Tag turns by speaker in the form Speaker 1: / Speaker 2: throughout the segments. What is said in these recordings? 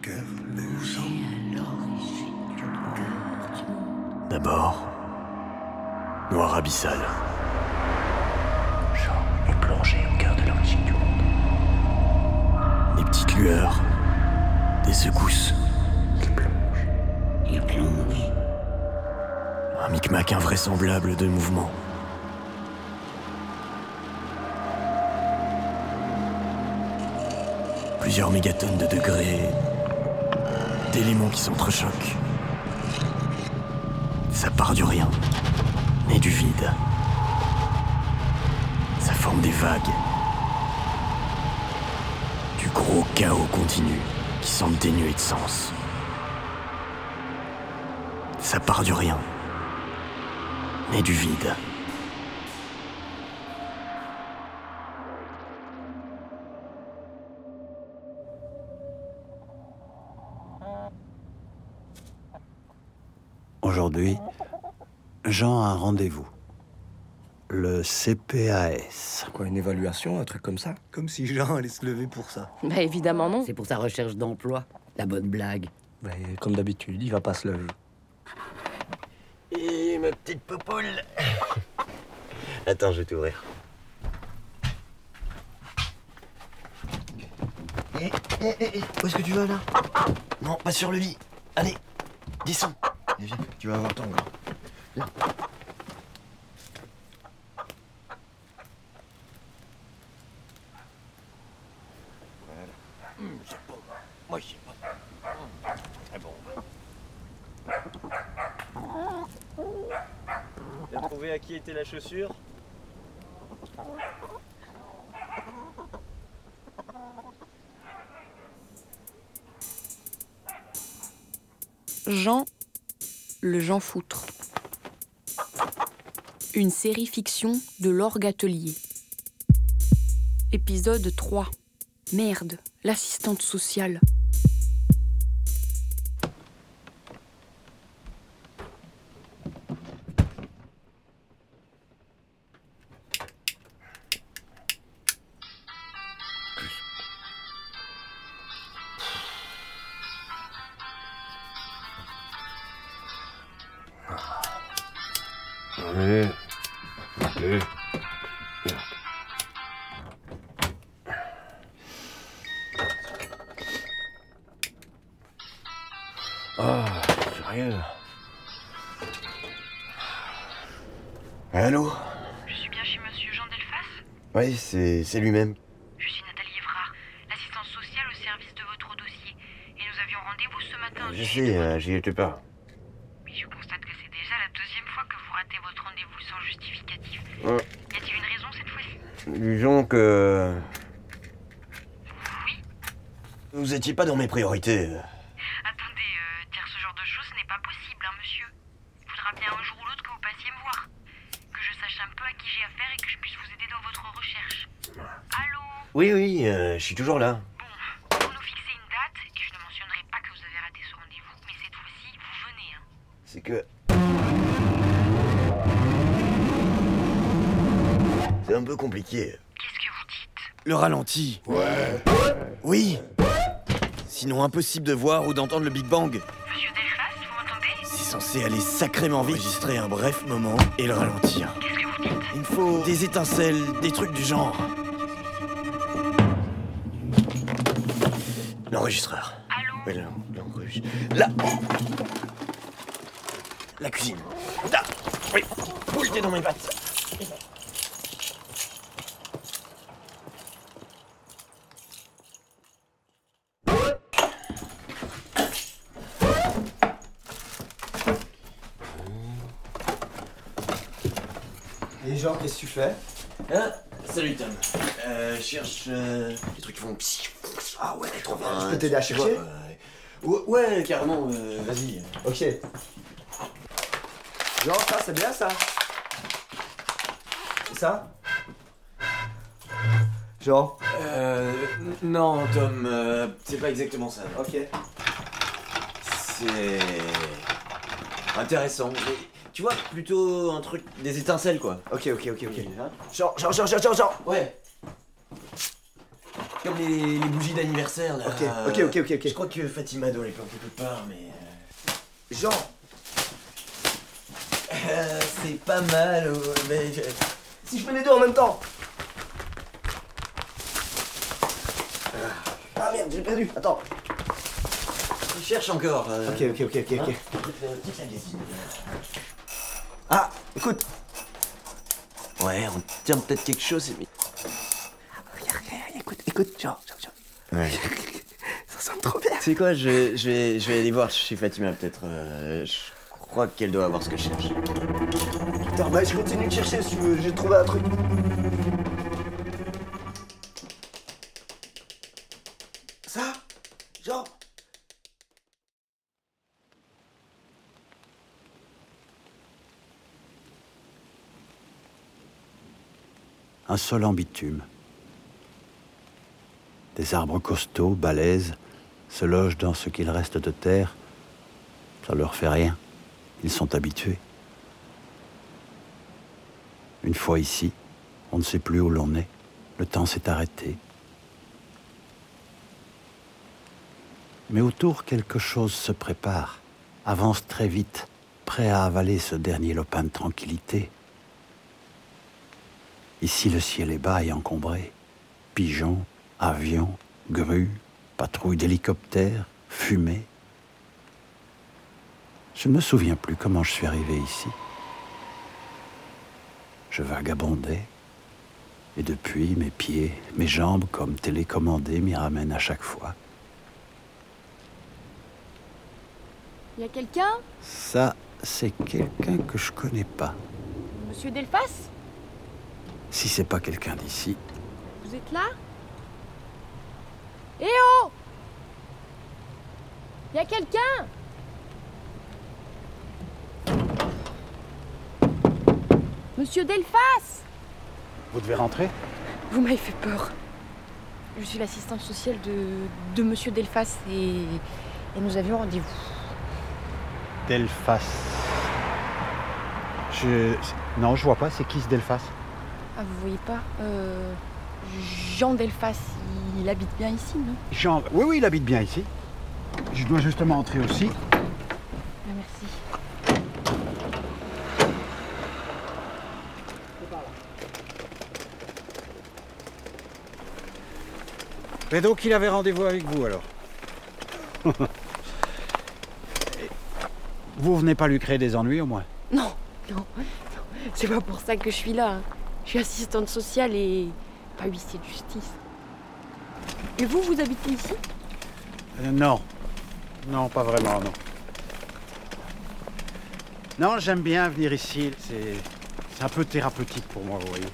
Speaker 1: Cœur des gens.
Speaker 2: D'abord, noir abyssal.
Speaker 3: Jean est plongé au cœur de l'antique du monde.
Speaker 2: Des petites lueurs, des secousses,
Speaker 3: Il plonge.
Speaker 4: Il plonge.
Speaker 2: un micmac invraisemblable de mouvements. Plusieurs mégatonnes de degrés, d'éléments qui s'entrechoquent. Ça part du rien, mais du vide. Ça forme des vagues. Du gros chaos continu qui semble dénué de sens. Ça part du rien, mais du vide.
Speaker 1: Aujourd'hui, Jean a un rendez-vous. Le CPAS.
Speaker 5: Quoi, une évaluation, un truc comme ça?
Speaker 6: Comme si Jean allait se lever pour ça.
Speaker 7: Bah évidemment non.
Speaker 4: C'est pour sa recherche d'emploi. La bonne blague.
Speaker 5: Ouais, Comme d'habitude, il va pas se lever.
Speaker 3: Et ma petite popoule. Attends, je vais t'ouvrir. Eh, eh, eh, eh, où est-ce que tu vas là? Non, pas sur le lit. Allez, descends. Et viens, tu vas avoir ton grand. Viens. Voilà. Hum, c'est bon. Moi, c'est bon. Hum, Très bon.
Speaker 8: T'as trouvé à qui était la chaussure?
Speaker 7: Jean, le Jean Foutre. Une série fiction de l'orgue atelier. Épisode 3. Merde, l'assistante sociale.
Speaker 3: Allô
Speaker 9: Je suis bien chez monsieur Jean Delphas
Speaker 3: Oui, c'est lui-même.
Speaker 9: Je suis Nathalie Evrard, l'assistante sociale au service de votre dossier. Et nous avions rendez-vous ce matin.
Speaker 3: Je sais, euh, j'y étais pas.
Speaker 9: Mais je constate que c'est déjà la deuxième fois que vous ratez votre rendez-vous sans justificatif.
Speaker 3: Ouais.
Speaker 9: Y a-t-il une raison cette fois-ci?
Speaker 3: Disons que...
Speaker 9: Oui
Speaker 3: Vous étiez pas dans mes priorités.
Speaker 9: Attendez, euh, dire ce genre de choses, ce n'est pas possible, hein, monsieur. Il faudra bien un jour ou l'autre que vous passiez me voir. Que je sache un peu à qui j'ai affaire et que je puisse vous aider dans votre recherche. Allô
Speaker 3: Oui, oui, euh, je suis toujours là.
Speaker 9: Bon, pour nous fixer une date, et je ne mentionnerai pas que vous avez raté ce rendez-vous, mais cette fois-ci, vous venez, hein.
Speaker 3: C'est que... C'est un peu compliqué.
Speaker 9: Qu'est-ce que vous dites?
Speaker 6: Le ralenti. Ouais. Oui. Sinon impossible de voir ou d'entendre le Big Bang.
Speaker 9: Monsieur Delphas, vous m'entendez?
Speaker 6: C'est censé aller sacrément vite. Enregistrer un bref moment et le ralentir.
Speaker 9: Qu'est-ce que vous dites?
Speaker 6: Il me faut des étincelles, des trucs du genre. L'enregistreur.
Speaker 9: Allô
Speaker 6: Oui, l'en- l'enregistre- Là La cuisine. Là Oui Bouge dans mes pattes.
Speaker 5: Et Jean, qu'est-ce que tu fais?
Speaker 3: Hein? Salut Tom. Euh, je cherche euh, des trucs qui font psy. Ah ouais, trop bien.
Speaker 5: Je peux t'aider à chercher?
Speaker 3: Ouais, ouais, carrément, euh, vas-y.
Speaker 5: Ok. Jean, ça, c'est bien ça C'est ça? Jean
Speaker 3: Euh, non, Tom, euh, c'est pas exactement ça.
Speaker 5: Ok.
Speaker 3: C'est intéressant. mais tu vois, plutôt un truc, des étincelles quoi.
Speaker 5: Ok, ok, ok, ok. Jean, Jean, Jean, Jean, Jean, Jean
Speaker 3: Ouais. Comme les, les bougies d'anniversaire, là.
Speaker 5: Ok, ok, ok, ok, ok.
Speaker 3: Je crois que Fatima doit les planter quelque part, mais... euh,
Speaker 5: Jean
Speaker 3: euh, c'est pas mal, euh, mais... je-
Speaker 5: Si je fais les deux en même temps Ah merde, j'ai perdu. Attends.
Speaker 3: Je cherche encore. euh.
Speaker 5: Ok, ok, ok, ok, ok.
Speaker 3: Hein Petite magazine.
Speaker 5: Ah, écoute.
Speaker 3: Ouais, on tient peut-être quelque chose, mais...
Speaker 5: Écoute, écoute, Jean, Jean.
Speaker 3: Ouais.
Speaker 5: Ça sonne trop bien.
Speaker 3: C'est quoi, je, je, vais, je vais aller voir chez Fatima, peut-être. euh, je crois qu'elle doit avoir ce que je cherche.
Speaker 5: Putain, bah je continue de chercher si tu veux, j'ai trouvé un truc. Ça? Jean
Speaker 1: Un sol en bitume. Des arbres costauds, balèzes, se logent dans ce qu'il reste de terre. Ça leur fait rien. Ils sont habitués. Une fois ici, on ne sait plus où l'on est. Le temps s'est arrêté. Mais autour, quelque chose se prépare, avance très vite, prêt à avaler ce dernier lopin de tranquillité. Ici, le ciel est bas et encombré. Pigeons, avions, grues, patrouilles d'hélicoptères, fumée. Je ne me souviens plus comment je suis arrivé ici. Je vagabondais, et depuis, mes pieds, mes jambes, comme télécommandés, m'y ramènent à chaque fois.
Speaker 7: Y a quelqu'un?
Speaker 1: Ça, c'est quelqu'un que je connais pas.
Speaker 7: Monsieur Delphas
Speaker 1: Si c'est pas quelqu'un d'ici,
Speaker 7: Vous êtes là? Eh oh Y a quelqu'un? Monsieur Delphas
Speaker 1: vous devez rentrer?
Speaker 7: Vous m'avez fait peur. Je suis l'assistante sociale de, de Monsieur Delphas et, et nous avions rendez-vous.
Speaker 10: Delphas. Je. Non, je vois pas, c'est qui ce Delphas
Speaker 7: Ah, vous voyez pas euh, Jean Delphas, il habite bien ici, non?
Speaker 10: Jean. Oui, oui, il habite bien ici. Je dois justement entrer aussi.
Speaker 7: Ah, merci.
Speaker 10: Mais donc il avait rendez-vous avec vous alors? Vous venez pas lui créer des ennuis au moins?
Speaker 7: Non, non, non. C'est pas pour ça que je suis là. Je suis assistante sociale et pas huissier de justice. Et vous, vous habitez ici?
Speaker 10: Euh, Non. Non, pas vraiment, non. Non, j'aime bien venir ici. C'est un peu thérapeutique pour moi, vous voyez.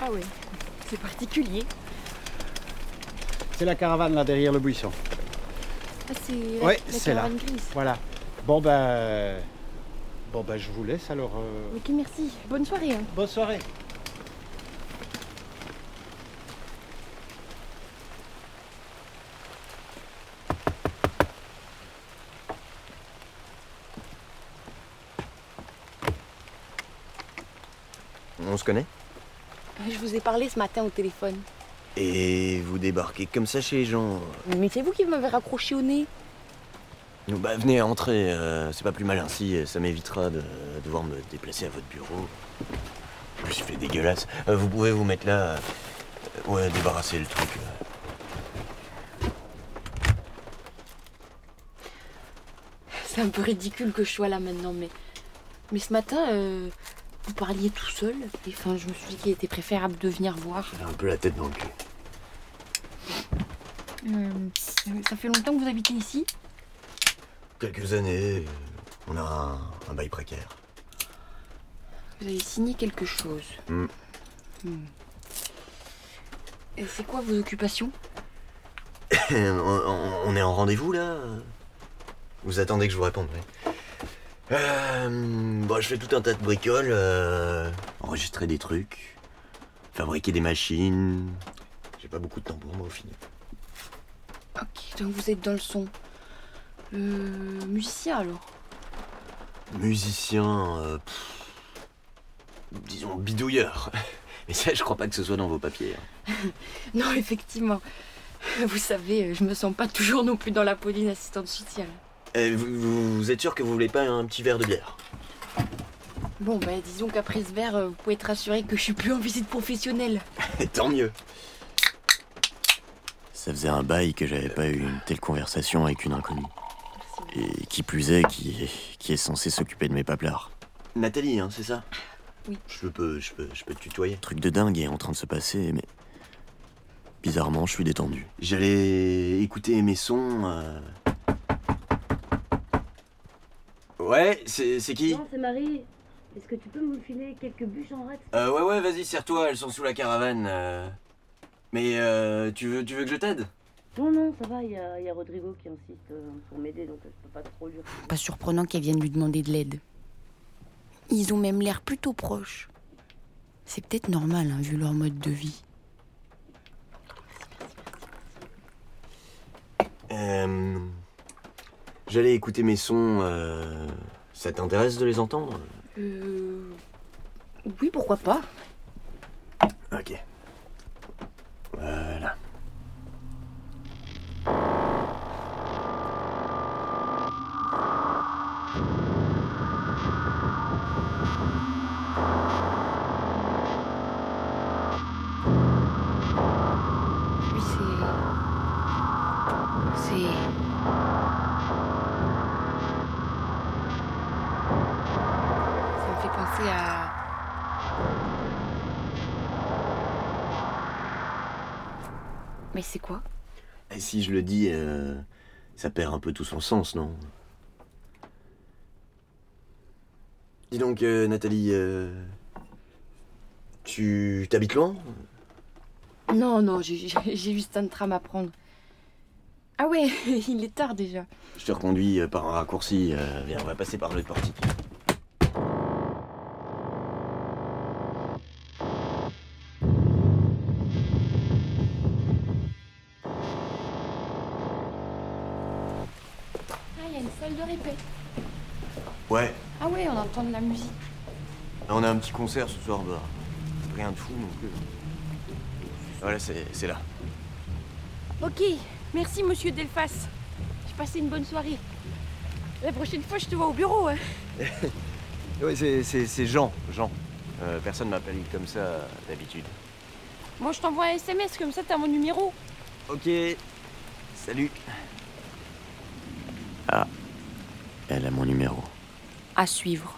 Speaker 7: Ah oui, c'est particulier.
Speaker 10: C'est la caravane là derrière le buisson.
Speaker 7: Ah, c'est la,
Speaker 10: c'est là.
Speaker 7: caravane grise.
Speaker 10: Voilà. Bon ben. Bon ben je vous laisse alors. euh,
Speaker 7: Ok, merci. Bonne soirée. hein.
Speaker 10: Bonne soirée.
Speaker 3: On se connaît?
Speaker 7: Je vous ai parlé ce matin au téléphone.
Speaker 3: Et vous débarquez comme ça chez les gens
Speaker 7: Mais c'est vous qui m'avez raccroché au nez.
Speaker 3: Bah venez, entrez, euh, c'est pas plus mal ainsi, ça m'évitera de devoir me déplacer à votre bureau. Il fait dégueulasse. Euh, vous pouvez vous mettre là. euh, ouais, débarrasser le truc. euh.
Speaker 7: C'est un peu ridicule que je sois là maintenant, mais. Mais ce matin, euh, vous parliez tout seul. Et enfin, je me suis dit qu'il était préférable de venir voir.
Speaker 3: J'ai un peu la tête dans le cul.
Speaker 7: Euh, ça fait longtemps que vous habitez ici?
Speaker 3: Quelques années, on a un, un bail précaire.
Speaker 7: Vous avez signé quelque chose.
Speaker 3: Hmm.
Speaker 7: Hmm. Et c'est quoi vos occupations?
Speaker 3: On, on- on est en rendez-vous là? Vous attendez que je vous réponde, oui. Euh, bon, je fais tout un tas de bricoles, euh, enregistrer des trucs, fabriquer des machines. J'ai pas beaucoup de temps pour moi au final.
Speaker 7: Ok, donc vous êtes dans le son. Euh, musicien alors
Speaker 3: Musicien, euh, pff, disons bidouilleur. Et ça, je crois pas que ce soit dans vos papiers. hein.
Speaker 7: Non, effectivement. Vous savez, je me sens pas toujours non plus dans la peau d'une assistante sociale.
Speaker 3: Euh, vous, vous- vous êtes sûr que vous voulez pas un petit verre de bière?
Speaker 7: Bon, bah disons qu'après ce verre, euh, vous pouvez être assuré que je suis plus en visite professionnelle.
Speaker 3: Tant mieux.
Speaker 11: Ça faisait un bail que j'avais pas eu une telle conversation avec une inconnue. Et qui plus est, qui est, qui est censé s'occuper de mes paplards.
Speaker 3: Nathalie, hein, c'est ça
Speaker 7: Oui.
Speaker 3: Je peux, je peux, je peux te tutoyer.
Speaker 11: Truc de dingue est en train de se passer, mais. Bizarrement, je suis détendu.
Speaker 3: J'allais écouter mes sons. euh. Ouais, c'est c'est qui?
Speaker 12: Non, c'est Marie. Est-ce que tu peux me filer quelques bûches en rate
Speaker 3: euh, Ouais, ouais, vas-y, serre-toi, elles sont sous la caravane. euh. Mais euh, tu, veux, tu veux que je t'aide?
Speaker 12: Non, non, ça va, il y a, il y a Rodrigo qui insiste euh, pour m'aider, donc euh, je peux pas trop lui.
Speaker 7: Pas surprenant qu'elle vienne lui demander de l'aide. Ils ont même l'air plutôt proches. C'est peut-être normal, hein, vu leur mode de vie.
Speaker 3: Euh, J'allais écouter mes sons. euh, Ça t'intéresse de les entendre?
Speaker 7: Euh. Oui, pourquoi pas
Speaker 3: Ok. Voilà.
Speaker 7: Mais c'est quoi?
Speaker 3: Et si je le dis, euh, ça perd un peu tout son sens, non? Dis donc, euh, Nathalie, euh, tu t'habites loin?
Speaker 7: Non, non, j'ai juste un tram à prendre. Ah ouais, il est tard déjà.
Speaker 3: Je te reconduis euh, par un raccourci. euh, viens, on va passer par le portique.
Speaker 7: Y a une salle de répète.
Speaker 3: Ouais,
Speaker 7: Ah ouais, on entend de la musique.
Speaker 3: on a un petit concert ce soir, bah, rien de fou non plus. Voilà, c'est c'est là.
Speaker 7: Ok, merci monsieur Delphas. J'ai passé une bonne soirée. La prochaine fois, je te vois au bureau. Hein.
Speaker 3: Ouais, c'est- c'est c'est Jean, Jean. Euh, personne m'appelle comme ça d'habitude.
Speaker 7: Moi, je t'envoie un SMS, comme ça, t'as mon numéro.
Speaker 3: Ok, salut.
Speaker 11: Ah, elle a mon numéro.
Speaker 7: À suivre.